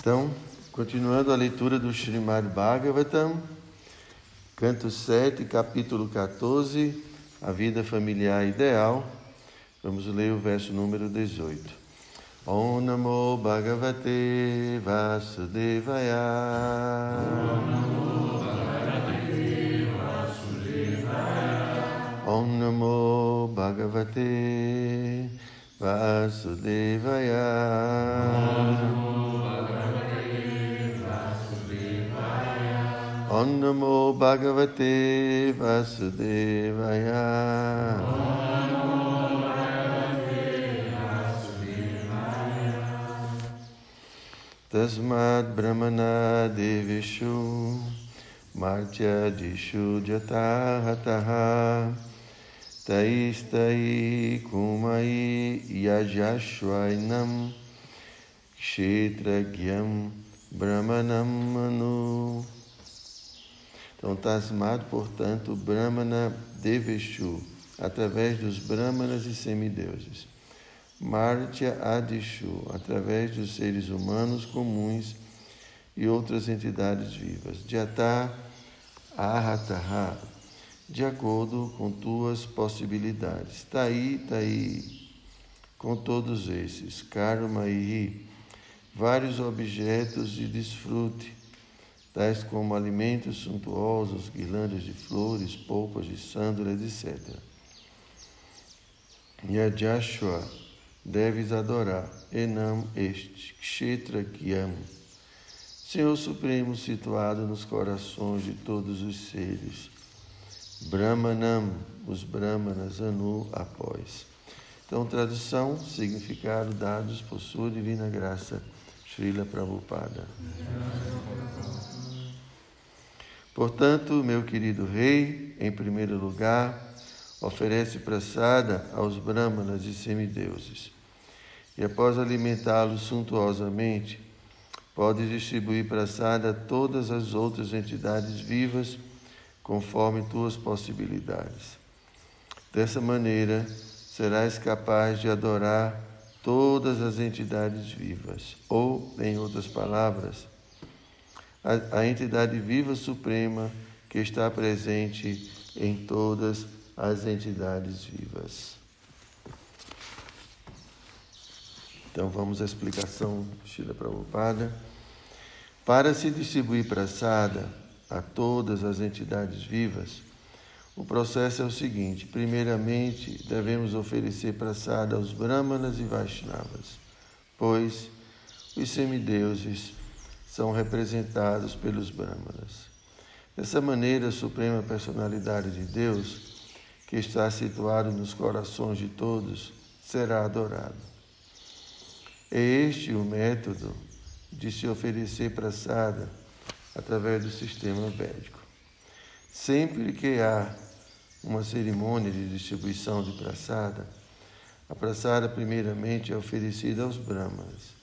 Então, continuando a leitura do Srimad Bhagavatam, canto 7, capítulo 14, a vida familiar ideal. Vamos ler o verso número 18. Om Namo Bhagavate Vasudevaya. Om Namo Bhagavate Vasudevaya. Om Namo Bhagavate Vasudevaya. Bhagavate Vasudevaya. Tasmad Brahmana Devishu Martyadishu Jatahataha Taistai Kumai Yajashwainam Kshetragyam Brahmanam Manu Então, tasmado, portanto, Brahmana Deveshu, através dos Brahmanas e semideuses. Martya Adishu, através dos seres humanos comuns e outras entidades vivas. Jata Ahataha, de acordo com tuas possibilidades. Tai, Tai, com todos esses. Karma e vários objetos de desfrute, tais como alimentos suntuosos, guirlandas de flores, polpas de sândalo, etc. Yajashua, deves adorar, Enam este, Kshetra Kyam, Senhor Supremo situado nos corações de todos os seres. Brahmanam, os Brahmanas, Anu, após. Então, tradução, significado dados por sua divina graça, Srila Prabhupada. Portanto, meu querido rei, em primeiro lugar, oferece praçada aos brahmanas e semideuses. E após alimentá-los suntuosamente, pode distribuir praçada a todas as outras entidades vivas, conforme tuas possibilidades. Dessa maneira, serás capaz de adorar todas as entidades vivas, ou, em outras palavras, a, a entidade viva suprema que está presente em todas as entidades vivas. Então vamos à explicação Shila Prabhupada. Para se distribuir praçada a todas as entidades vivas, o processo é o seguinte: primeiramente, devemos oferecer praçada aos Brahmanas e Vaishnavas, pois os semideuses são representados pelos Brahmanas. Dessa maneira, a Suprema Personalidade de Deus que está situado nos corações de todos, será adorado. É este o método de se oferecer praçada através do sistema védico. Sempre que há uma cerimônia de distribuição de praçada, a praçada primeiramente é oferecida aos brahmanas,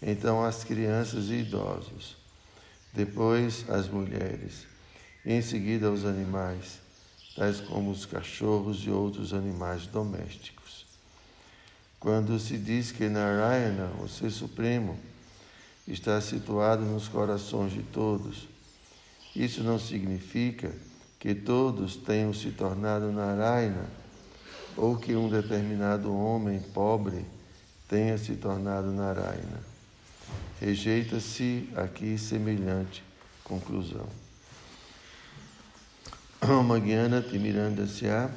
então às crianças e idosos, depois às mulheres, e em seguida aos animais, tais como os cachorros e outros animais domésticos. Quando se diz que Narayana, o Ser Supremo, está situado nos corações de todos, isso não significa que todos tenham se tornado Narayana ou que um determinado homem pobre tenha se tornado Narayana. Rejeita-se aqui semelhante conclusão. Timirandasya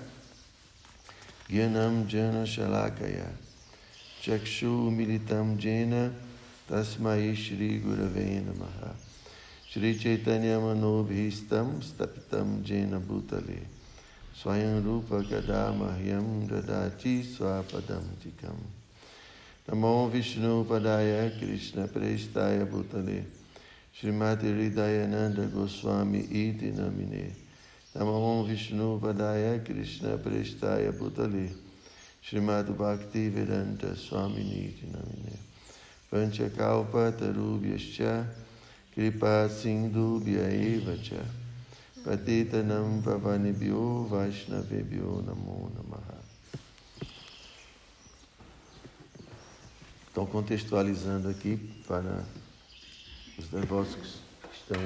Gyanam Jana Shalakaya Chakshu Militam Jena Tasmai Shri Gurave Namaha Shri Chaitanya Manobhistam Stapitam Jena Bhutale Swayam Rupa Kadamahyam Dadati Swapadam Tikam Namo Vishnu Padaya Krishna Prestaya Bhutale Srimati Hridayananda Goswami Iti Namine Namo Vishnu Padaya Krishna Prestaya Bhutale Srimad Bhakti Vedanta Swami Niti Namine Panchakalpa Tarubhyascha Kripa Eva Cha Patitanam Pavanibhyo Vaishnavebhyo Namo Namaha Então, contextualizando aqui para os devotos que estão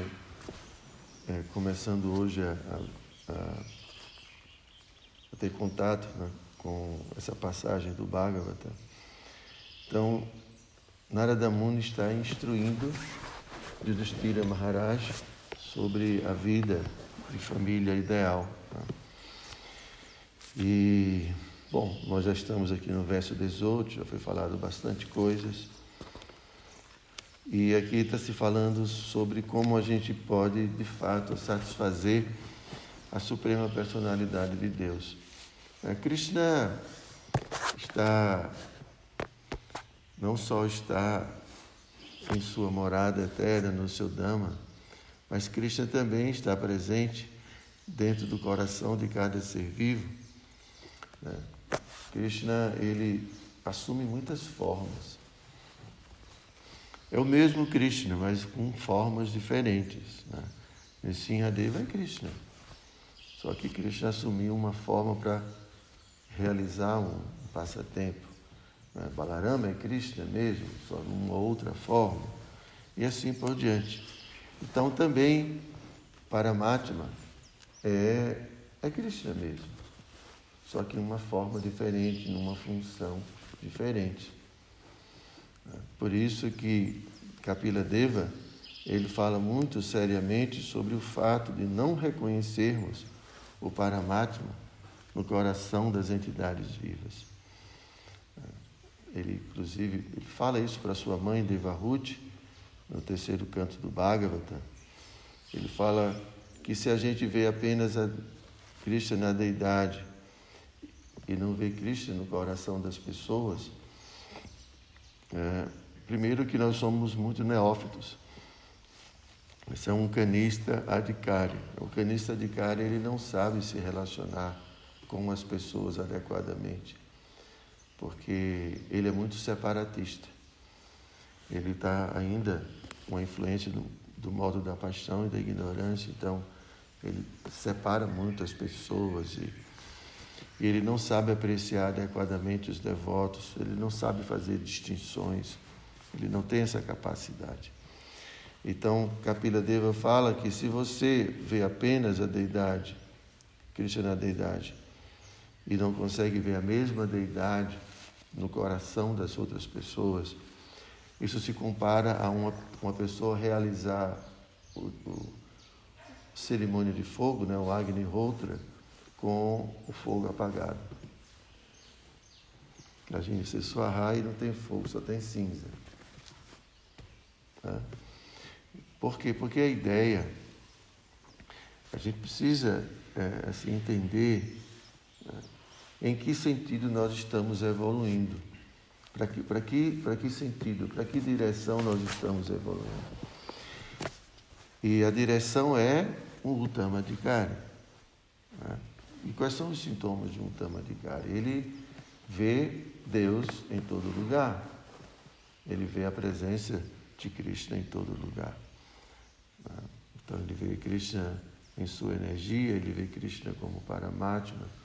é, começando hoje a, a, a ter contato né, com essa passagem do Bhagavata. Então, Narada Muni está instruindo Yudhishthira Maharaj sobre a vida de família ideal. Né? E, bom, nós já estamos aqui no verso 18, já foi falado bastante coisas. E aqui está se falando sobre como a gente pode, de fato, satisfazer a suprema personalidade de Deus. A Krishna está, não só está em sua morada eterna, no seu Dhamma, mas Krishna também está presente dentro do coração de cada ser vivo. Né? Krishna, ele assume muitas formas. É o mesmo Krishna, mas com formas diferentes. Né? Nishinradeva é Krishna. Só que Krishna assumiu uma forma para realizar um passatempo. Né? Balarama é Krishna mesmo, só numa outra forma. E assim por diante. Então também Paramatma é, é Krishna mesmo. Só que numa forma diferente, numa função diferente. Por isso que Kapila Deva ele fala muito seriamente sobre o fato de não reconhecermos o Paramatma no coração das entidades vivas. Ele, inclusive, ele fala isso para sua mãe, Devahuti, no terceiro canto do Bhagavata. Ele fala que se a gente vê apenas a Krishna na deidade e não vê Krishna no coração das pessoas, é, Primeiro que nós somos muito neófitos. Esse é um canista adicário. O canista adicário ele não sabe se relacionar com as pessoas adequadamente, porque ele é muito separatista. Ele está ainda com a influência do, do modo da paixão e da ignorância, então ele separa muito as pessoas e, e ele não sabe apreciar adequadamente os devotos, ele não sabe fazer distinções. Ele não tem essa capacidade. Então, Kapila Deva fala que se você vê apenas a deidade, Krishna a deidade, e não consegue ver a mesma deidade no coração das outras pessoas, isso se compara a uma, uma pessoa realizar o, o cerimônia de fogo, né, o Agni Hotra, com o fogo apagado. Imagina, você suarrar e não tem fogo, só tem cinza. Tá? Por quê? Porque a ideia, a gente precisa é, assim, entender em que sentido nós estamos evoluindo. Para que, para que, para que sentido, para que direção nós estamos evoluindo? E a direção é um Utama de Né? E quais são os sintomas de um Utama de Ele vê Deus em todo lugar. Ele vê a presença de Krishna em todo lugar. Então ele vê Krishna em sua energia, ele vê Krishna como Paramatma.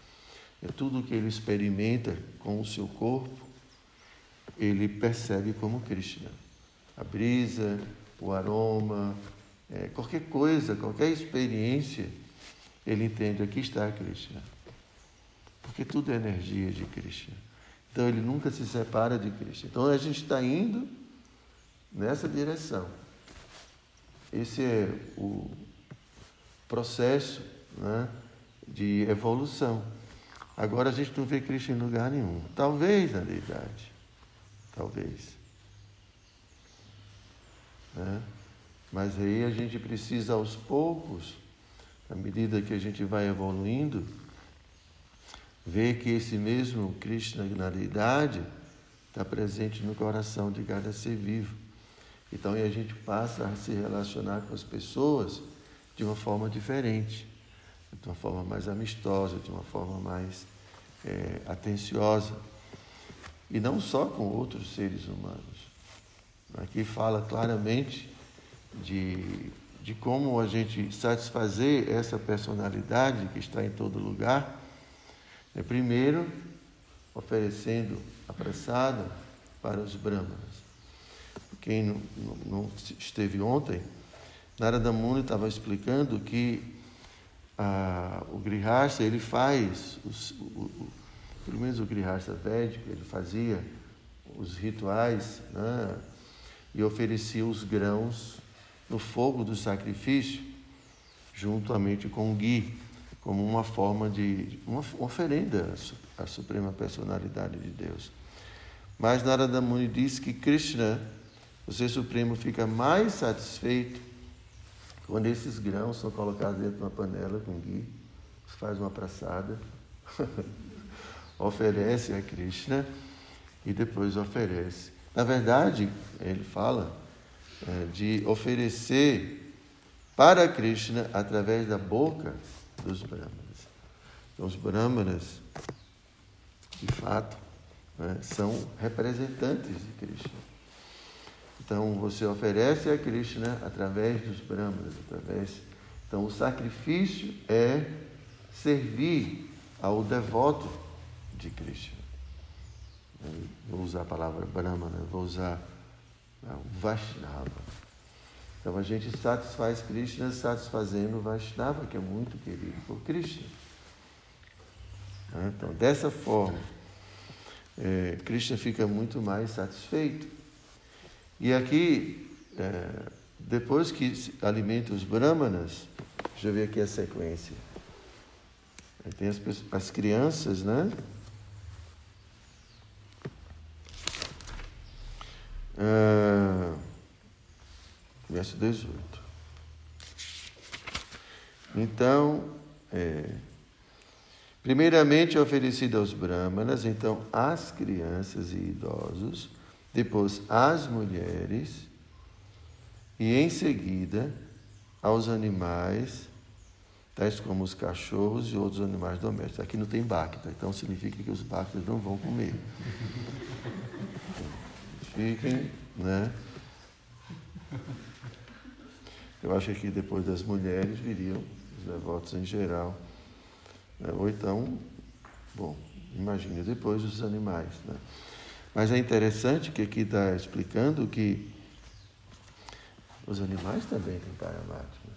É tudo que ele experimenta com o seu corpo, ele percebe como Krishna. A brisa, o aroma, é, qualquer coisa, qualquer experiência, ele entende aqui está Krishna. Porque tudo é energia de Krishna. Então ele nunca se separa de Krishna. Então a gente está indo nessa direção. Esse é o processo né, de evolução. Agora a gente não vê Cristo em lugar nenhum. Talvez na deidade. Talvez. Né? Mas aí a gente precisa aos poucos, à medida que a gente vai evoluindo, ver que esse mesmo Cristo na deidade está presente no coração de cada ser vivo. Então a gente passa a se relacionar com as pessoas de uma forma diferente, de uma forma mais amistosa, de uma forma mais é, atenciosa. E não só com outros seres humanos. Aqui fala claramente de, de como a gente satisfazer essa personalidade que está em todo lugar. É, primeiro, oferecendo apressada para os brahmanas quem não, não esteve ontem, Narada Muni estava explicando que ah, o Grihastha, ele faz, os, o, o, pelo menos o Grihastha Védico, ele fazia os rituais né, e oferecia os grãos no fogo do sacrifício, juntamente com o gui, como uma forma de uma oferenda à suprema personalidade de Deus. Mas Narada Muni diz que Krishna, o Ser Supremo, fica mais satisfeito quando esses grãos são colocados dentro de uma panela com ghee, faz uma praçada, oferece a Krishna e depois oferece. Na verdade, ele fala é, de oferecer para Krishna através da boca dos brahmanas. Então, os brahmanas, de fato, né, são representantes de Krishna. Então, você oferece a Krishna através dos brahmanas, através. Então, o sacrifício é servir ao devoto de Krishna. Vou usar a palavra brahmana, vou usar o Vaishnava. Então a gente satisfaz Krishna satisfazendo o Vaishnava, que é muito querido por Krishna. Então, dessa forma, é, Krishna fica muito mais satisfeito. E aqui, é, depois que alimenta os brahmanas, deixa eu ver aqui a sequência. Tem as, as crianças, né? Ah, verso 18. Então, é, primeiramente é oferecido aos brahmanas, então às crianças e idosos, depois às mulheres e em seguida aos animais, tais como os cachorros e outros animais domésticos. Aqui não tem bacta, então significa que os bactas não vão comer. Fiquem, né? Eu acho que depois das mulheres viriam os devotos em geral. Né? Ou então, bom, imagine depois os animais. Né? Mas é interessante que aqui está explicando que os animais também têm paramátima.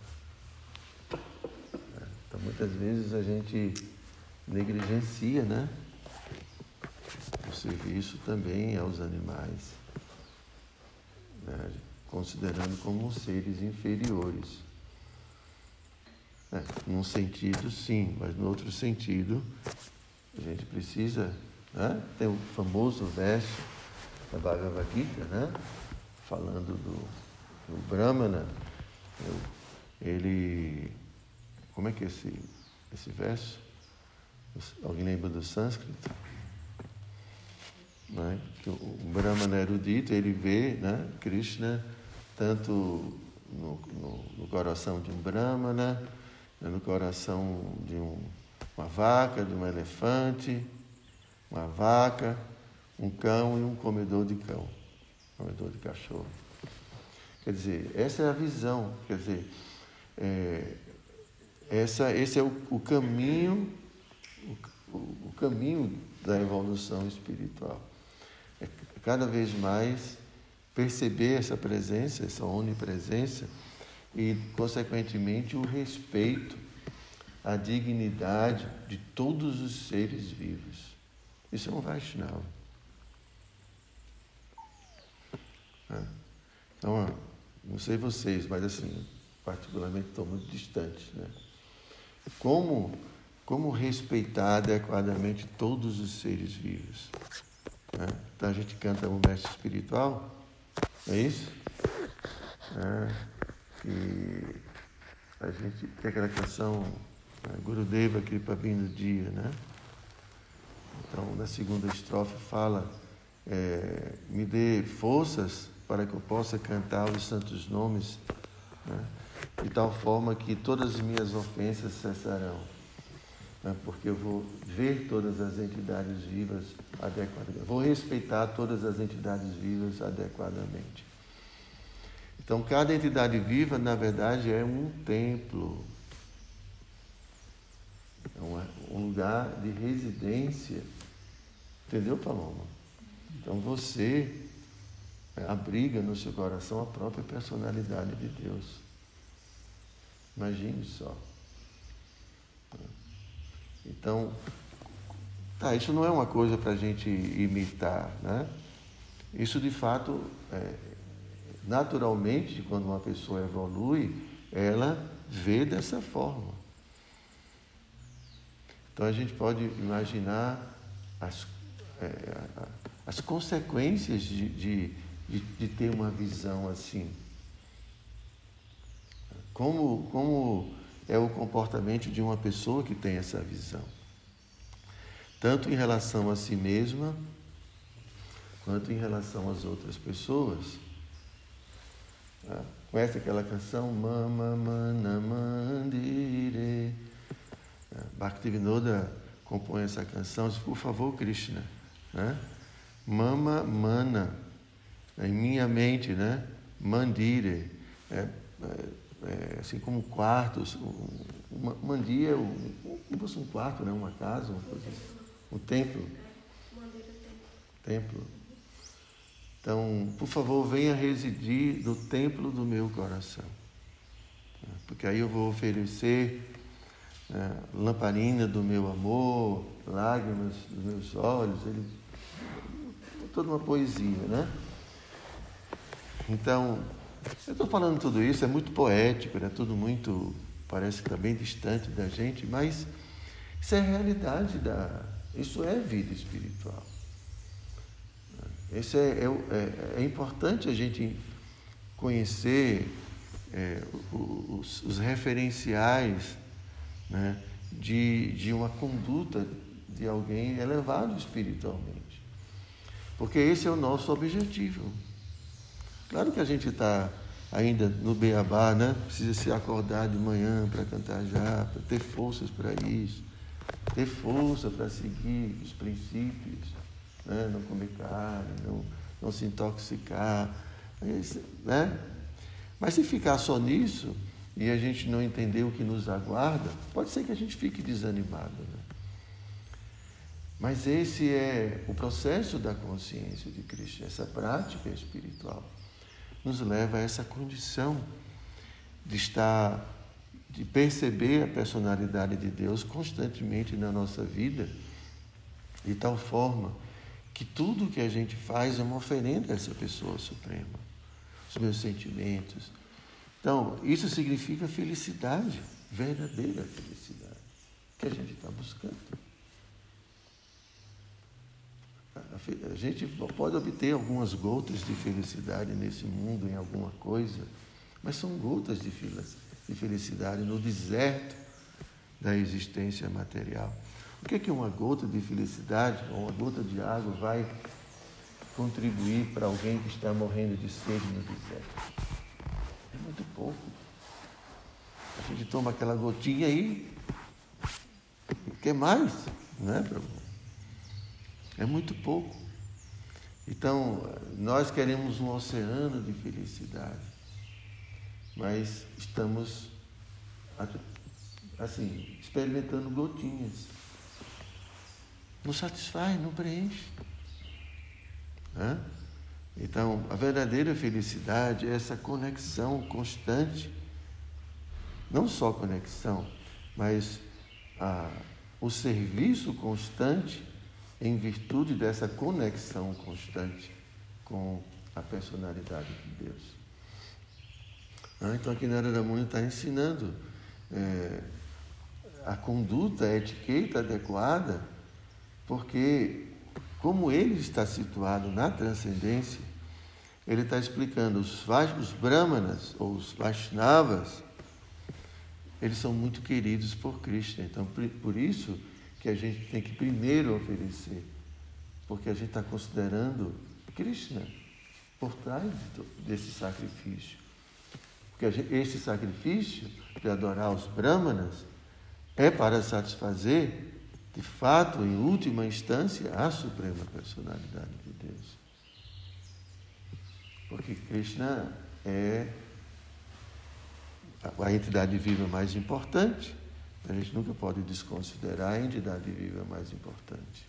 Né? Então muitas vezes a gente negligencia né? o serviço também aos animais, né? considerando como seres inferiores. É, num sentido, sim, mas no outro sentido, a gente precisa. Né? Tem o famoso verso da Bhagavad Gita, né? falando do, do Brahmana. Ele. Como é que é esse, esse verso? Alguém lembra do sânscrito? Né? Que o Brahmana erudito, ele vê né? Krishna tanto no, no, no coração de um Brahmana, né, no coração de um, uma vaca, de um elefante, uma vaca, um cão e um comedor de cão, comedor de cachorro. Quer dizer, essa é a visão, quer dizer, é, essa, esse é o, o caminho, o, o, caminho da evolução espiritual. É cada vez mais perceber essa presença, essa onipresença e, consequentemente, o respeito à dignidade de todos os seres vivos. Isso é um Vaishnava. É. Então, não sei vocês, mas assim, particularmente estou muito distante. Né? Como, como respeitar adequadamente todos os seres vivos? Né? Então a gente canta um mestre espiritual é isso? É, que a gente tem aquela canção né, Gurudeva Kripa Vindo Dia, né? Então, na segunda estrofe fala é, me dê forças para que eu possa cantar os santos nomes, né? de tal forma que todas as minhas ofensas cessarão, né? porque eu vou ver todas as entidades vivas adequadamente, vou respeitar todas as entidades vivas adequadamente. Então, cada entidade viva, na verdade, é um templo, é um lugar de residência. Entendeu, Paloma? Então, você abriga no seu coração a própria personalidade de Deus. Imagine só. Então, tá, isso não é uma coisa para a gente imitar, né? Isso de fato, é, naturalmente, quando uma pessoa evolui, ela vê dessa forma. Então a gente pode imaginar as, é, as consequências de, de, de, de, ter uma visão assim. Como, como é o comportamento de uma pessoa que tem essa visão. Tanto em relação a si mesma, quanto em relação às outras pessoas. Tá? Conhece aquela canção? Mama Mana Mandire. Bhaktivinoda compõe essa canção, diz, por favor, Krishna. Né? Mama Mana, em minha mente, né? Mandire. É, é, é, assim como quartos, uma, mandia, um, como fosse um quarto, né? uma casa, uma coisa, um templo. Templo. Então, por favor, venha residir no templo do meu coração. Porque aí eu vou oferecer é, lamparina do meu amor, lágrimas dos meus olhos, ele, toda uma poesia, né? Então, eu estou falando tudo isso, é muito poético, é tudo muito, parece que está bem distante da gente, mas isso é a realidade da. Isso é vida espiritual. Isso é, é, é, é importante a gente conhecer é, os, os, referenciais né, de, de uma conduta de alguém elevado espiritualmente. Porque esse é o nosso objetivo. Claro que a gente está ainda no beabá, né? Precisa se acordar de manhã para cantar já, para ter forças para isso, ter força para seguir os princípios né? não comer carne, não, não se intoxicar. Né? Mas se ficar só nisso e a gente não entender o que nos aguarda, pode ser que a gente fique desanimado. Né? Mas esse é o processo da consciência de Cristo, essa prática espiritual nos leva a essa condição de estar, de perceber a personalidade de Deus constantemente na nossa vida, de tal forma que tudo que a gente faz é uma oferenda a essa pessoa suprema, os meus sentimentos. Então, isso significa felicidade, verdadeira felicidade, que a gente está buscando. A gente pode obter algumas gotas de felicidade nesse mundo, em alguma coisa, mas são gotas de felicidade no deserto da existência material. O que é que uma gota de felicidade ou uma gota de água vai contribuir para alguém que está morrendo de sede no deserto? Muito pouco. A gente toma aquela gotinha aí, quer mais, não é, muito pouco. Então, nós queremos um oceano de felicidade, mas estamos, assim, experimentando gotinhas não satisfaz, não preenche. Então, a verdadeira felicidade é essa conexão constante, não só conexão, mas a, o serviço constante em virtude dessa conexão constante com a personalidade de Deus. Então, aqui na Era da Muni está ensinando é, a conduta, a etiqueta adequada porque, como ele está situado na transcendência, ele está explicando os, os brahmanas ou os Vaishnavas, eles são muito queridos por Krishna. Então, por isso que a gente tem que primeiro oferecer, porque a gente está considerando Krishna por trás desse sacrifício. Porque gente, esse sacrifício de adorar os brahmanas é para satisfazer de fato, em última instância, a suprema personalidade de Deus. Porque Krishna é a entidade viva mais importante. A gente nunca pode desconsiderar a entidade viva mais importante.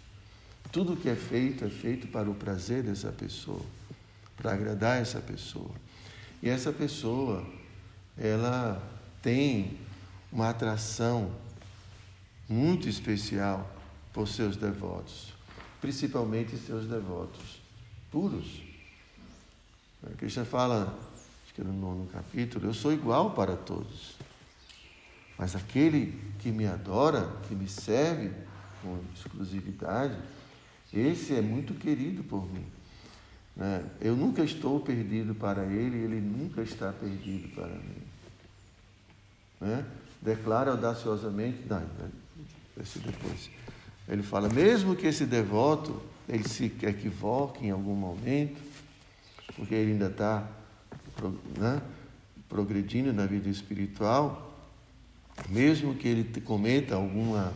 Tudo que é feito é feito para o prazer dessa pessoa, para agradar essa pessoa. E essa pessoa, ela tem uma atração muito especial por seus devotos, principalmente seus devotos puros. A Krishna fala, acho que no nono capítulo, eu sou igual para todos. Mas aquele que me adora, que me serve com exclusividade, esse é muito querido por mim. Né? Eu nunca estou perdido para ele, ele nunca está perdido para mim. Né? Declara audaciosamente, não, esse depois. Ele fala, mesmo que esse devoto ele se equivoque em algum momento, porque ele ainda está né, progredindo na vida espiritual, mesmo que ele cometa alguma,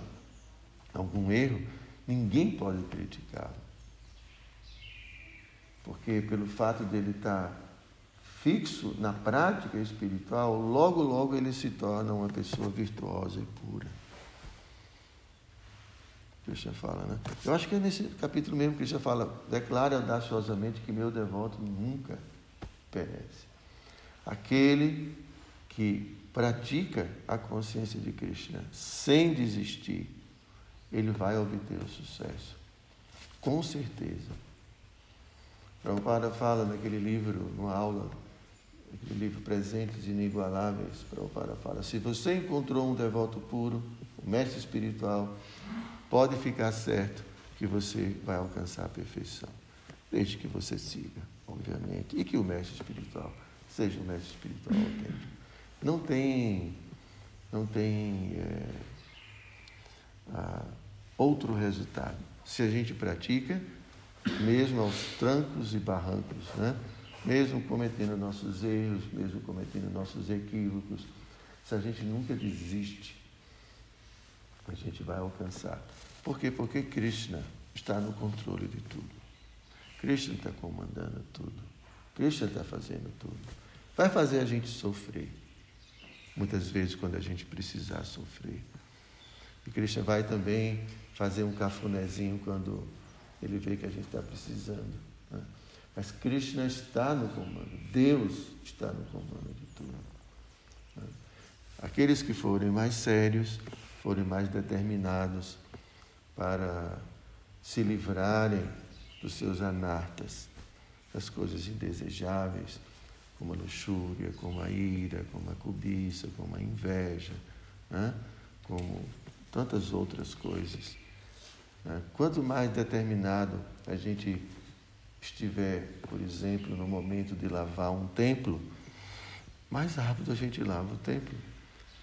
algum erro, ninguém pode criticá-lo. Porque pelo fato dele estar tá fixo na prática espiritual, logo, logo ele se torna uma pessoa virtuosa e pura. Krishna fala, né? Eu acho que é nesse capítulo mesmo que Krishna fala, declare audaciosamente que meu devoto nunca perece. Aquele que pratica a consciência de Krishna sem desistir, ele vai obter o sucesso. Com certeza. Prabhupada fala naquele livro, numa aula, naquele livro Presentes Inigualáveis, Prabhupada fala, se você encontrou um devoto puro, um mestre espiritual, pode ficar certo que você vai alcançar a perfeição, desde que você siga, obviamente, e que o mestre espiritual seja um mestre espiritual autêntico. Não tem, não tem é, a, outro resultado. Se a gente pratica, mesmo aos trancos e barrancos, né? mesmo cometendo nossos erros, mesmo cometendo nossos equívocos, se a gente nunca desiste, a gente vai alcançar por quê? Porque Krishna está no controle de tudo. Krishna está comandando tudo. Krishna está fazendo tudo. Vai fazer a gente sofrer. Muitas vezes quando a gente precisar sofrer. E Krishna vai também fazer um cafunézinho quando ele vê que a gente está precisando. Né? Mas Krishna está no comando. Deus está no comando de tudo. Né? Aqueles que forem mais sérios, forem mais determinados, para se livrarem dos seus anartas, das coisas indesejáveis, como a luxúria, como a ira, como a cobiça, como a inveja, né? como tantas outras coisas. Né? Quanto mais determinado a gente estiver, por exemplo, no momento de lavar um templo, mais rápido a gente lava o templo.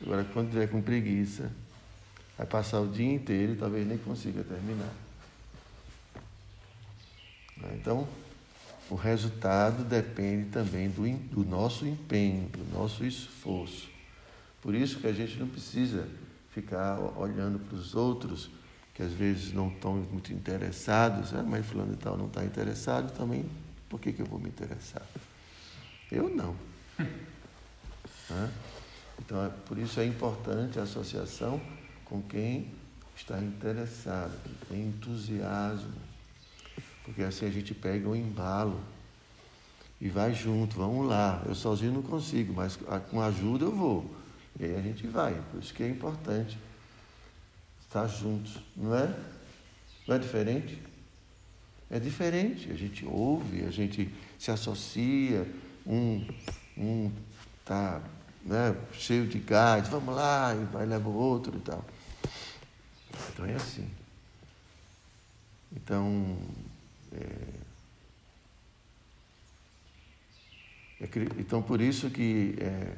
Agora, quando tiver com preguiça, Vai passar o dia inteiro e talvez nem consiga terminar. Então, o resultado depende também do, do nosso empenho, do nosso esforço. Por isso que a gente não precisa ficar olhando para os outros que às vezes não estão muito interessados. Ah, mas fulano e tal não está interessado, também por que, que eu vou me interessar? Eu não. Então, é, por isso é importante a associação com quem está interessado, que tem entusiasmo. Porque assim a gente pega o um embalo e vai junto, vamos lá. Eu sozinho não consigo, mas com ajuda eu vou. E aí a gente vai. Por isso que é importante estar juntos, não é? Não é diferente? É diferente. A gente ouve, a gente se associa, um um está né, cheio de gás, vamos lá, e vai leva o outro e tal. Então é assim. Então, é, é, então por isso que, é,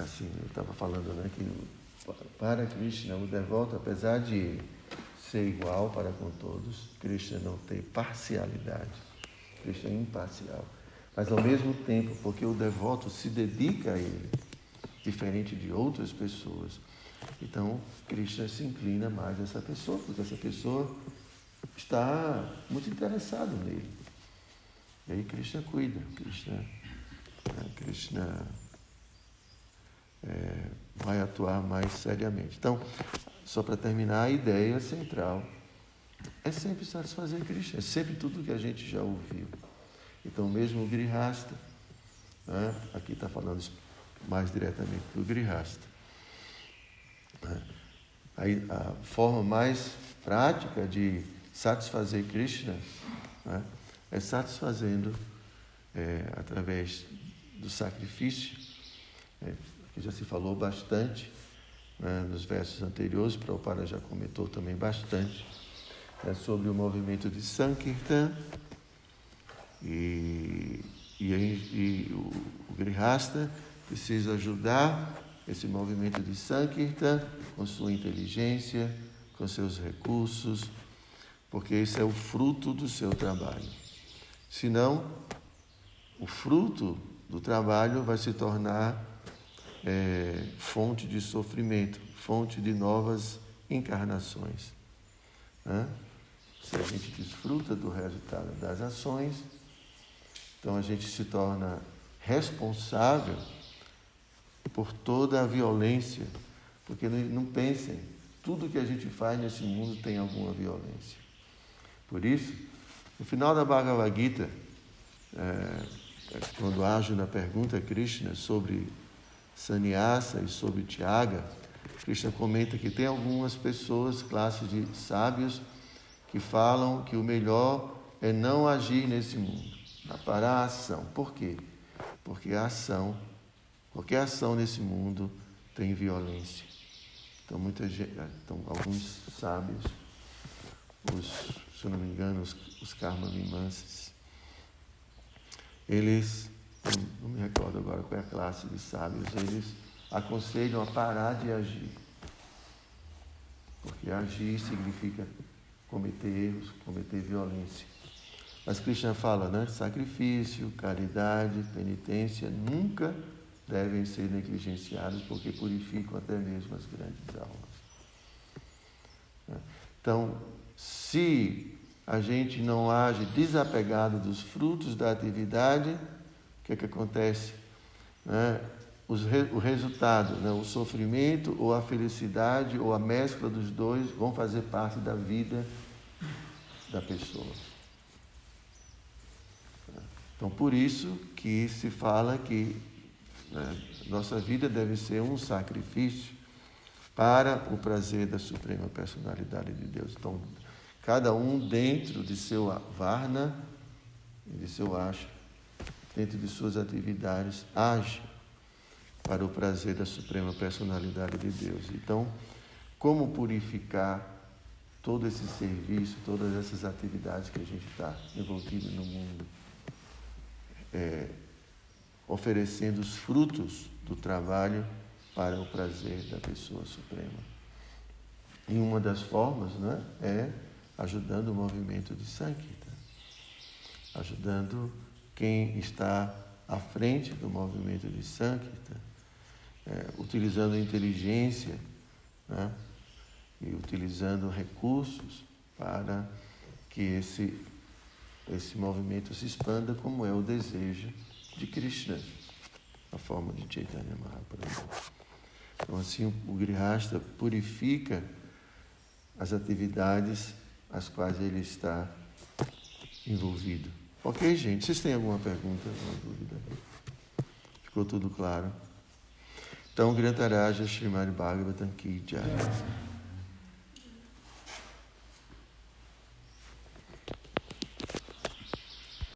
assim, eu estava falando, né, que para Krishna, o devoto, apesar de ser igual para com todos, Krishna não tem parcialidade, Krishna é imparcial. Mas ao mesmo tempo, porque o devoto se dedica a ele, diferente de outras pessoas, então, Krishna se inclina mais a essa pessoa, porque essa pessoa está muito interessada nele. E aí Krishna cuida, Krishna, né, Krishna é, vai atuar mais seriamente. Então, só para terminar, a ideia central é sempre satisfazer Krishna, é sempre tudo que a gente já ouviu. Então, mesmo o Grihasta, né? aqui está falando mais diretamente do Grihasta. Né? A forma mais prática de satisfazer Krishna né? é satisfazendo é, através do sacrifício, é, que já se falou bastante né, nos versos anteriores, Prabhupada já comentou também bastante né, sobre o movimento de Sankirtan e, e, e o, o Grihasta precisa ajudar esse movimento de Sankirtan com sua inteligência, com seus recursos, porque isso é o fruto do seu trabalho. Senão, o fruto do trabalho vai se tornar é, fonte de sofrimento, fonte de novas encarnações. Né? Se a gente desfruta do resultado das ações, então a gente se torna responsável por toda a violência, porque não, não pensem, tudo que a gente faz nesse mundo tem alguma violência. Por isso, no final da Bhagavad Gita, é, quando Arjuna pergunta a Krishna sobre sannyasa e sobre Tiaga, Krishna comenta que tem algumas pessoas, classes de sábios, que falam que o melhor é não agir nesse mundo, parar a ação. Por quê? Porque a ação, qualquer ação nesse mundo tem violência. Então, muita gente, então alguns sábios, os, se eu não me engano, os, os karma eles, não me recordo agora qual é a classe de sábios, eles aconselham a parar de agir. Porque agir significa cometer erros, cometer violência. Mas Krishna fala, né? Sacrifício, caridade, penitência nunca devem ser negligenciados porque purificam até mesmo as grandes almas. Então, se a gente não age desapegado dos frutos da atividade, o que é que acontece? Né? o resultado, né? o sofrimento ou a felicidade ou a mescla dos dois vão fazer parte da vida da pessoa. Então, por isso que se fala que né, nossa vida deve ser um sacrifício para o prazer da Suprema Personalidade de Deus. Então, cada um dentro de seu varna de seu acha, dentro de suas atividades, age para o prazer da Suprema Personalidade de Deus. Então, como purificar todo esse serviço, todas essas atividades que a gente está envolvido no mundo, é, oferecendo os frutos do trabalho para o prazer da pessoa suprema. E uma das formas né, é ajudando o movimento de Sankirtan, ajudando quem está à frente do movimento de Sankirtan, é, utilizando inteligência né, e utilizando recursos para que esse, esse movimento se expanda, como é o desejo de Krishna, a forma de Chaitanya Mahaprabhu. Então, assim, o Grihasta purifica as atividades as quais ele está envolvido. Ok, gente? Vocês têm alguma pergunta, alguma dúvida? Ficou tudo claro? Então, Grantaraja Srimad Bhagavatam Ki Jai.